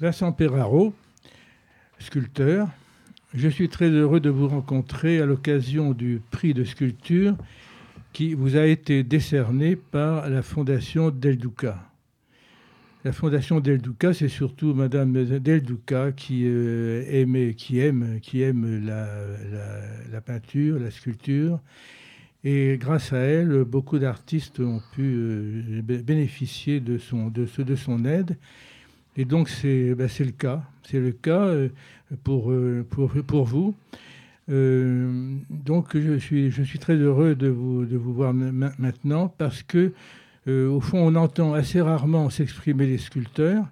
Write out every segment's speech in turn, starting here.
Vincent Perraro, sculpteur. Je suis très heureux de vous rencontrer à l'occasion du prix de sculpture qui vous a été décerné par la Fondation Del Duca. La Fondation Del Duca, c'est surtout Madame Del Duca qui, euh, aime, la, peinture, la sculpture. Et grâce à elle, beaucoup d'artistes ont pu euh, bénéficier de son, de son aide. Et donc, c'est ben, le cas. C'est le cas euh, pour, pour, pour vous. Euh, donc je suis, je suis très heureux de vous, de vous voir maintenant parce que, euh, au fond, on entend assez rarement s'exprimer les sculpteurs.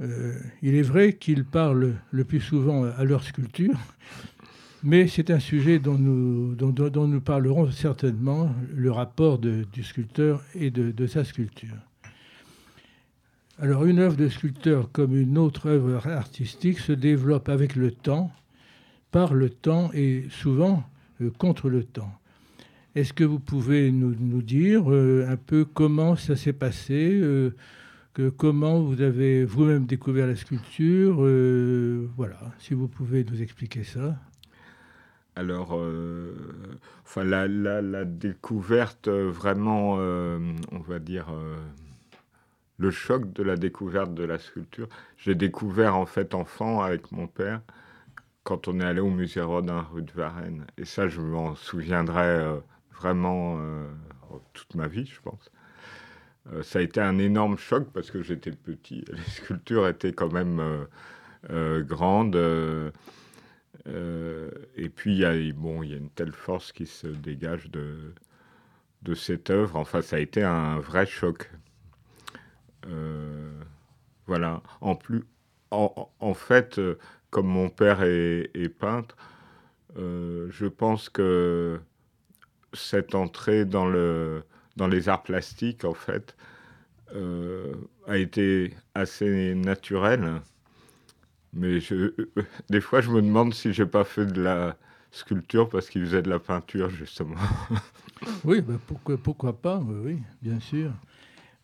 Euh, il est vrai qu'ils parlent le plus souvent à leur sculpture, mais c'est un sujet dont nous, dont, dont, nous parlerons certainement, le rapport de, du sculpteur et de, sa sculpture. Alors une œuvre de sculpteur comme une autre œuvre artistique se développe avec le temps par le temps et souvent euh, contre le temps. Est-ce que vous pouvez nous, dire euh, un peu comment ça s'est passé, euh, comment vous avez vous-même découvert la sculpture Voilà, si vous pouvez nous expliquer ça. Alors, enfin, la, découverte vraiment, on va dire, le choc de la découverte de la sculpture, j'ai découvert en fait enfant avec mon père quand on est allé au musée Rodin, rue de Varennes. Et ça, je m'en souviendrai euh, vraiment euh, toute ma vie, je pense. Euh, ça a été un énorme choc parce que j'étais petit. Les sculptures étaient quand même grandes. et puis, il y, a, bon, y a une telle force qui se dégage de cette œuvre. Enfin, ça a été un vrai choc. Voilà. En plus, en, fait, comme mon père est, peintre, euh, je pense que cette entrée dans, le, dans les arts plastiques, en fait, euh, a été assez naturelle. Mais des fois, je me demande si j'ai pas fait de la sculpture parce qu'il faisait de la peinture, justement. oui, bah, pourquoi, pourquoi pas, oui, bien sûr.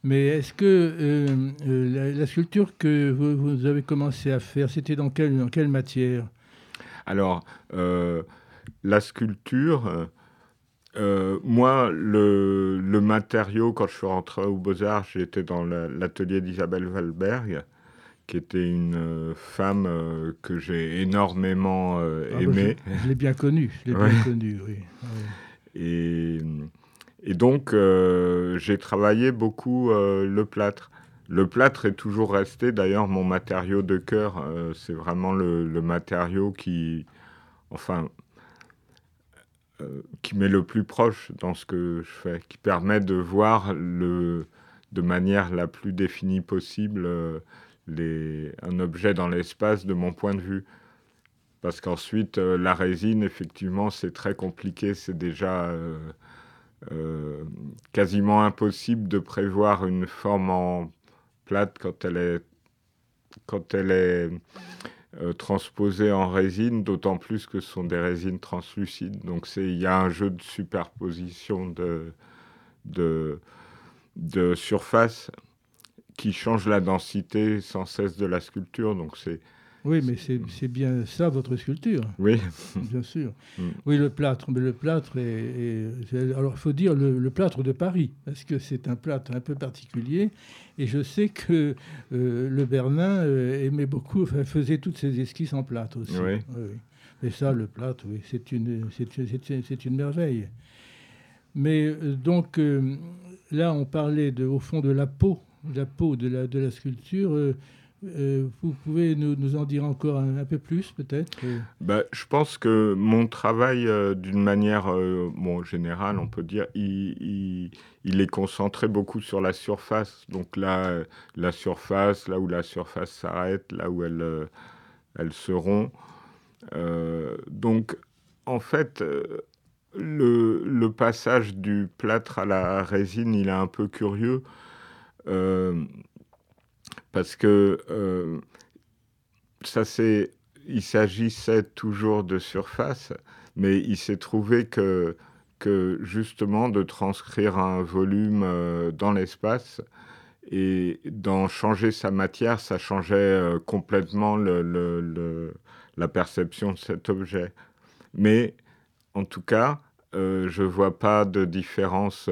Mais est-ce que euh, euh, la, sculpture que vous, avez commencé à faire, c'était dans quelle, dans quelle matière? Alors, euh, la sculpture, moi, le, le, matériau, quand je suis rentré au Beaux-Arts, j'étais dans l'atelier d'Isabelle Valberg, qui était une femme que j'ai énormément ah, bah, aimée. je, l'ai bien connue, je l'ai bien connue, oui. Et et donc, euh, j'ai travaillé beaucoup euh, le plâtre. Le plâtre est toujours resté d'ailleurs mon matériau de cœur. Euh, c'est vraiment le, matériau qui, enfin, qui m'est le plus proche dans ce que je fais, qui permet de voir le, de manière la plus définie possible les, un objet dans l'espace de mon point de vue. Parce qu'ensuite, la résine, effectivement, c'est très compliqué. C'est déjà euh, quasiment impossible de prévoir une forme en plate quand elle est, quand elle est euh, transposée en résine, d'autant plus que ce sont des résines translucides. Donc il y a un jeu de superposition de, de, de surface qui change la densité sans cesse de la sculpture. Donc c'est oui, mais c'est bien ça votre sculpture. Oui. Bien sûr. Mm. Oui, le plâtre. Mais le plâtre est. alors, il faut dire le, plâtre de Paris, parce que c'est un plâtre un peu particulier. Et je sais que euh, le Bernin euh, aimait beaucoup, faisait toutes ses esquisses en plâtre aussi. Oui. Et ça, le plâtre, oui, c'est une, une merveille. Mais euh, donc, là, on parlait de, au fond de la peau, la peau de la, de la sculpture. Euh, vous pouvez nous, en dire encore un, peu plus, peut-être bah, Je pense que mon travail, euh, d'une manière bon, générale, on peut dire, il, est concentré beaucoup sur la surface. Donc là, la surface, là où la surface s'arrête, là où elle, elle se rompt. donc, en fait, le, passage du plâtre à la résine, il est un peu curieux parce que euh, ça c'est, il s'agissait toujours de surface, mais il s'est trouvé que, que justement de transcrire un volume euh, dans l'espace Et dans changer sa matière, ça changeait complètement la perception de cet objet. Mais en tout cas, je ne vois pas de différence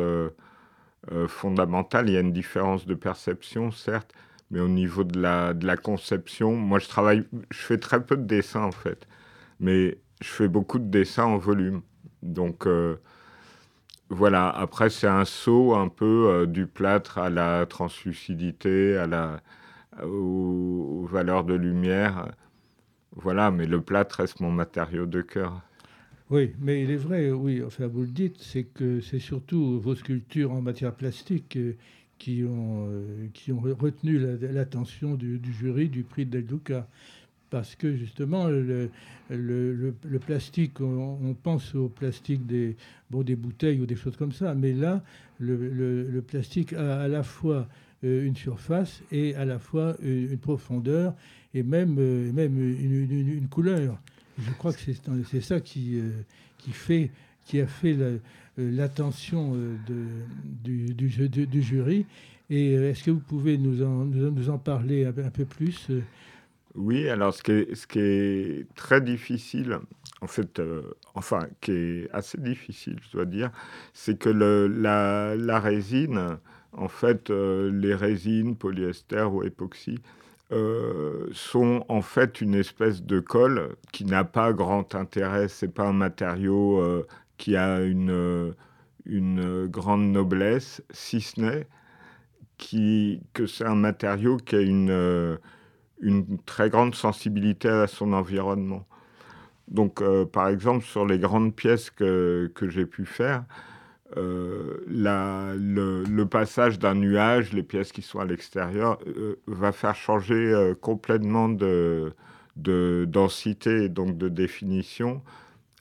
fondamentale. Il y a une différence de perception, certes, mais au niveau de la, de la conception, moi je travaille, je fais très peu de dessins en fait, mais je fais beaucoup de dessins en volume. Donc euh, voilà, après c'est un saut un peu euh, du plâtre à la translucidité, à la, aux, valeurs de lumière. Voilà, mais le plâtre reste mon matériau de cœur. Oui, mais il est vrai, oui, enfin vous le dites, c'est que c'est surtout vos sculptures en matière plastique euh, qui ont, euh, qui ont retenu l'attention du, jury du prix Del Duca. Parce que justement, le, le, le, plastique, on, pense au plastique des, bon, des bouteilles ou des choses comme ça, mais là, le, plastique a à la fois euh, une surface et à la fois une, profondeur et même, euh, même une, une, couleur. Je crois que c'est ça qui, qui, fait, qui a fait euh, l'attention euh, du, du, du, jury. Et euh, est-ce que vous pouvez nous en, nous en parler un, peu plus Oui, alors ce qui, est, très difficile, en fait, enfin, qui est assez difficile, je dois dire, c'est que le, la, la, résine, en fait, les résines, polyester ou époxy, sont en fait une espèce de colle qui n'a pas grand intérêt. C'est pas un matériau qui a une, une grande noblesse, si ce n'est qui, que c'est un matériau qui a une, une très grande sensibilité à son environnement. Donc, euh, par exemple, sur les grandes pièces que, que j'ai pu faire, euh, la, le, passage d'un nuage, les pièces qui sont à l'extérieur, euh, va faire changer complètement de, de densité, donc de définition,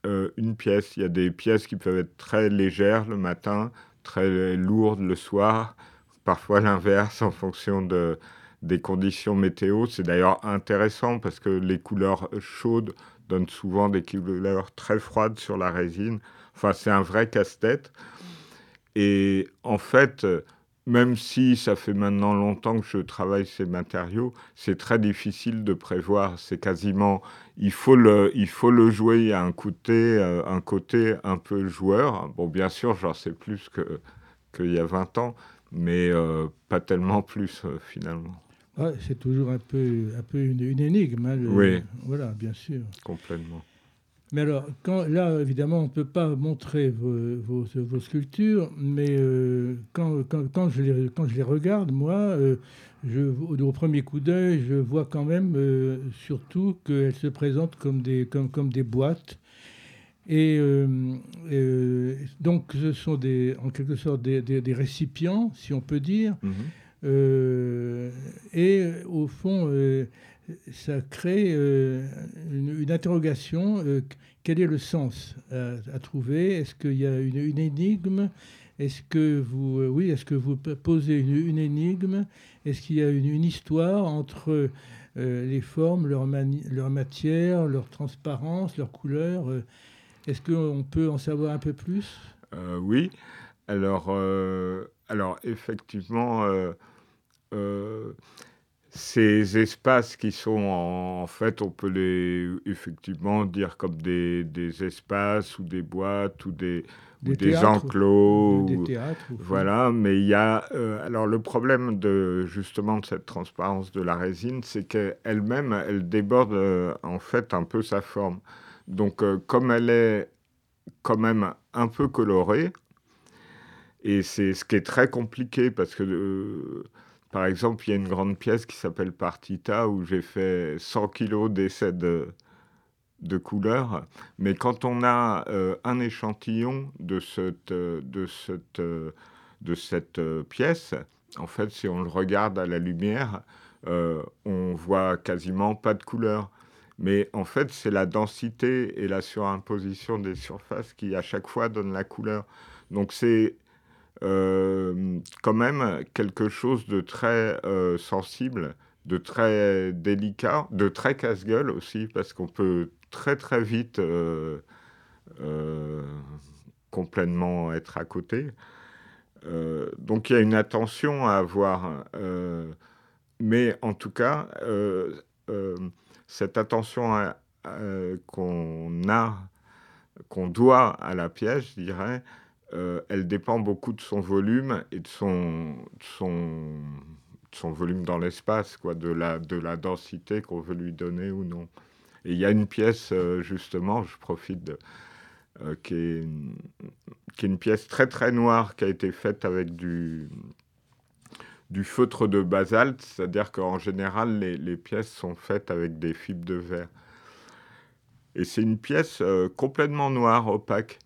euh, une pièce. Il y a des pièces qui peuvent être très légères le matin, très lourdes le soir, parfois l'inverse en fonction de, des conditions météo. C'est d'ailleurs intéressant parce que les couleurs chaudes donnent souvent des couleurs très froides sur la résine. Enfin, c'est un vrai casse-tête. Et en fait, même si ça fait maintenant longtemps que je travaille ces matériaux, c'est très difficile de prévoir. C'est quasiment, il faut le, il faut le jouer. Il y a un côté, euh, un côté un peu joueur. Bon, bien sûr, j'en sais plus que qu'il y a 20 ans, mais euh, pas tellement plus euh, finalement. c'est toujours un peu, un peu une, énigme. Hein, oui. Voilà, bien sûr. Complètement. Mais alors, quand, là, évidemment, on ne peut pas montrer vos, vos, sculptures, mais euh, quand, quand, quand, je les, quand je les regarde, moi, euh, je, au, premier coup d'œil, je vois quand même euh, surtout qu'elles se présentent comme des, comme, comme des boîtes. Et donc, ce sont des, en quelque sorte des, des, récipients, si on peut dire. Mhm. et au fond, ça crée euh, une, interrogation. Euh, quel est le sens à, trouver? Est-ce qu'il y a une, énigme? Est-ce que vous, euh, oui, est-ce que vous posez une, énigme? Est-ce qu'il y a une, histoire entre les formes, leur, matière, leur transparence, leur couleur Est-ce qu'on peut en savoir un peu plus? Oui. Alors, alors effectivement ces espaces qui sont en, fait, on peut les effectivement dire comme des, des espaces ou des boîtes ou des, des, enclos. Des théâtres. Voilà, mais il y a. Euh, alors, le problème de justement de cette transparence de la résine, c'est qu'elle-même, elle déborde euh, en fait un peu sa forme. Donc, euh, comme elle est quand même un peu colorée, et c'est ce qui est très compliqué parce que par exemple, il y a une grande pièce qui s'appelle Partita où j'ai fait 100 kilos d'essais de, de couleurs. Mais quand on a euh, un échantillon de cette, de cette, de cette pièce, en fait, si on le regarde à la lumière, euh, on voit quasiment pas de couleurs. Mais en fait, c'est la densité et la surimposition des surfaces qui, à chaque fois, donnent la couleur. Donc, c'est euh, quand même quelque chose de très euh, sensible, de très délicat, de très casse-gueule aussi, parce qu'on peut très très vite euh, complètement être à côté. donc il y a une attention à avoir. mais en tout cas, cette attention qu'on a, qu'on doit à la pièce, je dirais, elle dépend beaucoup de son volume et de son, son, volume dans l'espace, quoi, de la, de la densité qu'on veut lui donner ou non. Et il y a une pièce, justement, je profite de, euh, qui, est, qui, est, une pièce très très noire qui a été faite avec du, du feutre de basalte, c'est-à-dire qu'en général, les, les, pièces sont faites avec des fibres de verre. Et c'est une pièce euh, complètement noire, opaque.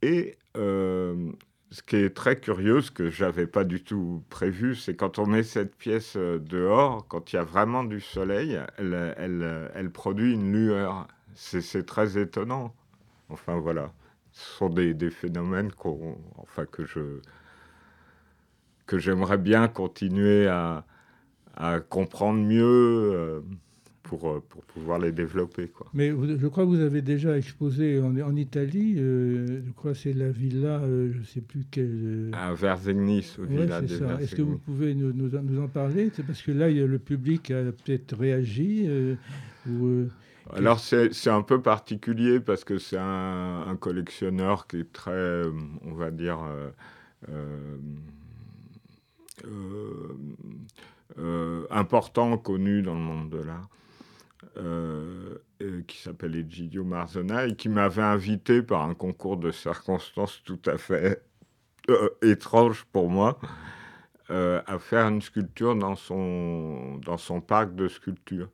Et euh, ce qui est très curieux, ce que j'avais pas du tout prévu, c'est quand on met cette pièce dehors, quand il y a vraiment du soleil, elle, elle, elle produit une lueur. C'est très étonnant. Enfin voilà, ce sont des, des phénomènes enfin, que je que j'aimerais bien continuer à, à, comprendre mieux euh, pour, euh, pour pouvoir les développer. Quoi. Mais je crois que vous avez déjà exposé en, en Italie, euh, je crois que c'est la villa, je ne sais plus quelle... À Verzegnis, au villa de Est-ce que vous pouvez nous, nous, nous en parler? C'est parce que là, le public a peut-être réagi. ou, alors c'est un peu particulier parce que c'est un, collectionneur qui est très, on va dire, euh, euh, euh, important, connu dans le monde de l'art, qui s'appelle Egidio Marzona et qui m'avait invité par un concours de circonstances tout à fait étrange pour moi. à faire une sculpture dans son, dans son parc de sculpture.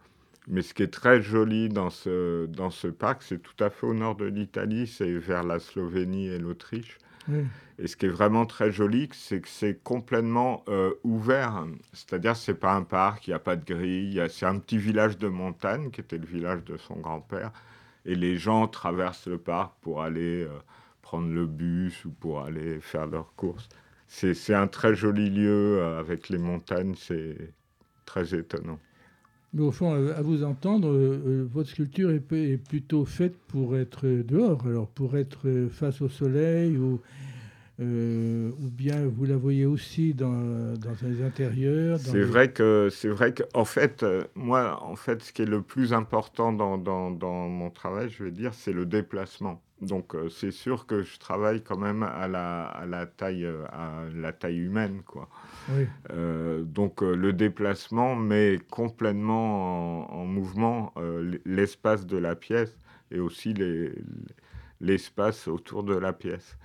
Mais ce qui est très joli dans ce, dans ce parc, c'est tout à fait au nord de l'Italie, c'est vers la Slovénie et l'Autriche. Et ce qui est vraiment très joli, c'est que c'est complètement euh, ouvert. C'est-à-dire, c'est pas un parc, il n'y a pas de grille. C'est un petit village de montagne qui était le village de son grand-père. Et les gens traversent le parc pour aller euh, prendre le bus ou pour aller faire leurs courses. C'est un très joli lieu euh, avec les montagnes, c'est très étonnant. Mais au fond, euh, à vous entendre, euh, euh, votre sculpture est, plutôt faite pour être dehors, alors pour être face au soleil ou, ou bien vous la voyez aussi dans, dans les intérieurs. C'est vrai que c'est vrai que en fait, moi, en fait, ce qui est le plus important dans, dans, dans mon travail, je vais dire, c'est le déplacement. Donc c'est sûr que je travaille quand même à la, à la taille à la taille humaine, quoi. Euh, donc euh, le déplacement met complètement en, mouvement euh, l'espace de la pièce et aussi l'espace autour de la pièce.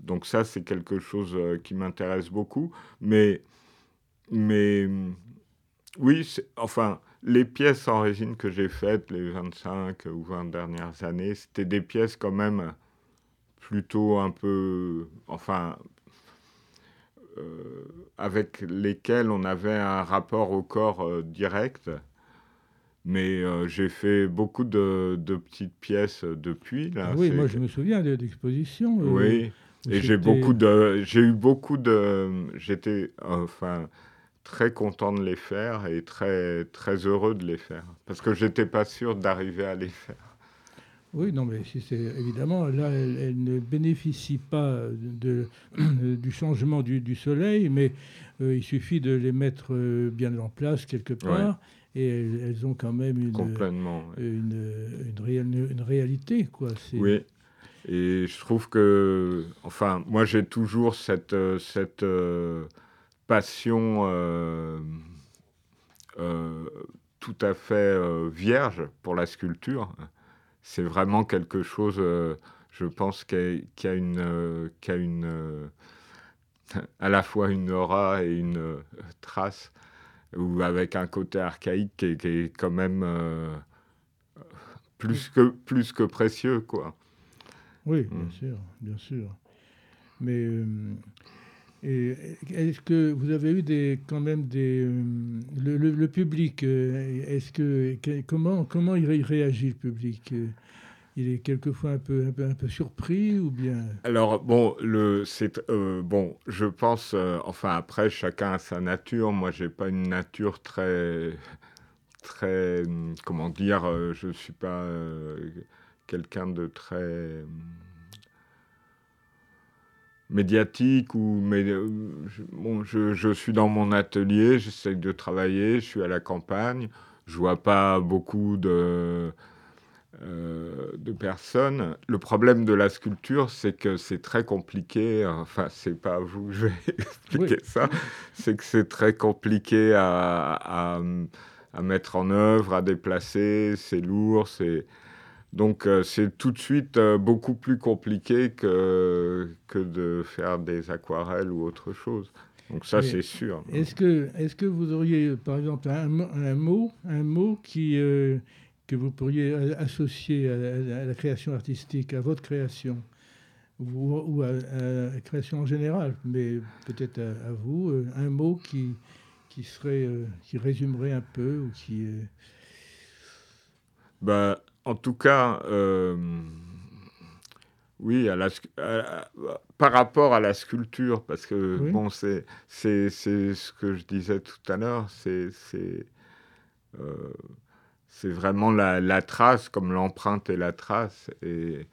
Donc ça, c'est quelque chose qui m'intéresse beaucoup. Mais, mais oui, enfin, les pièces en résine que j'ai faites les 25 ou 20 dernières années, c'était des pièces quand même plutôt un peu, enfin, euh, avec lesquels on avait un rapport au corps euh, direct. Mais euh, j'ai fait beaucoup de, petites pièces depuis. Là. Oui, moi je me souviens d'expositions. oui, et j'ai beaucoup de, j'ai eu beaucoup de, j'étais enfin très content de les faire et très très heureux de les faire parce que j'étais pas sûr d'arriver à les faire. Oui, non, mais si c'est évidemment là, elle, ne bénéficie pas de, du changement du, soleil, mais euh, il suffit de les mettre euh, bien en place quelque part, et elles, ont quand même une, une, une, une, réalité, quoi. Oui. Et je trouve que, enfin, moi j'ai toujours cette, cette euh, passion tout à fait vierge pour la sculpture c'est vraiment quelque chose, euh, je pense, qui a, une, euh, a une euh, à la fois une aura et une trace, ou avec un côté archaïque qui est, quand même plus, que, plus que précieux, quoi. Oui, bien mm. sûr, bien sûr. Mais est-ce que vous avez eu des, quand même des, le, public Est-ce que comment comment il réagit le public? Il est quelquefois un peu, un peu, un peu surpris ou bien? Alors, bon, le, c'est, euh, bon je pense, euh, enfin, après, chacun a sa nature. Moi, j'ai pas une nature très, très, comment dire, euh, je suis pas médiatique ou mais bon, je, je, suis dans mon atelier, j'essaie de travailler, je suis à la campagne, je vois pas beaucoup de euh, de personnes. Le problème de la sculpture, c'est que c'est très compliqué. Enfin, c'est pas à vous que je vais expliquer ça. C'est que c'est très compliqué à, à, mettre en œuvre, à déplacer. C'est lourd. C'est donc euh, c'est tout de suite euh, beaucoup plus compliqué que que de faire des aquarelles ou autre chose. Donc ça, c'est sûr. Est-ce que, est que vous auriez, par exemple, un, un mot, un mot qui, que vous pourriez associer à, la création artistique, à votre création, ou, à, la création en général, mais peut-être à, vous, euh, un mot qui, qui, serait, euh, qui résumerait un peu ou qui. Bah, en tout cas, euh, oui, à la, par rapport à la sculpture, parce que bon, c'est ce que je disais tout à l'heure, c'est c'est vraiment la, trace, comme l'empreinte et la trace. Et,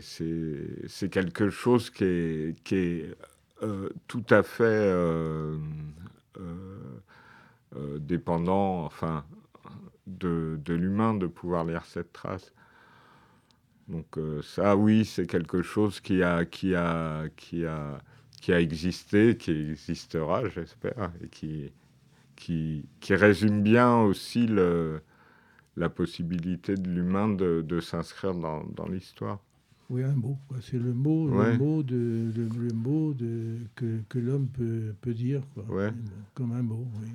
c'est quelque chose qui est, qui est euh, tout à fait euh, euh, dépendant enfin, de, de l'humain de pouvoir lire cette trace. Donc ça, oui, c'est quelque chose qui a, qui, a, qui, a, qui a existé, qui existera, j'espère, et qui, qui, qui résume bien aussi le, la possibilité de l'humain de, s'inscrire dans, l'histoire. Oui, un mot. C'est le mot, le mot, de, le, mot de, que, l'homme peut, peut, dire, quoi. comme un mot. Oui.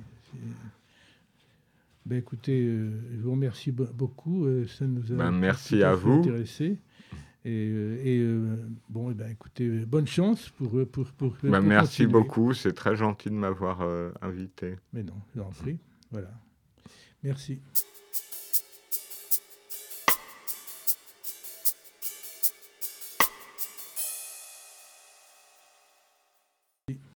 Ben, écoutez, euh, je vous remercie beaucoup. Euh, ça nous a ben, merci à vous. intéressé. Et, euh, bon, eh ben, écoutez, bonne chance pour pour, pour, ben, Merci beaucoup. C'est très gentil de m'avoir invité. Mais non, j'en prie. Voilà. Merci.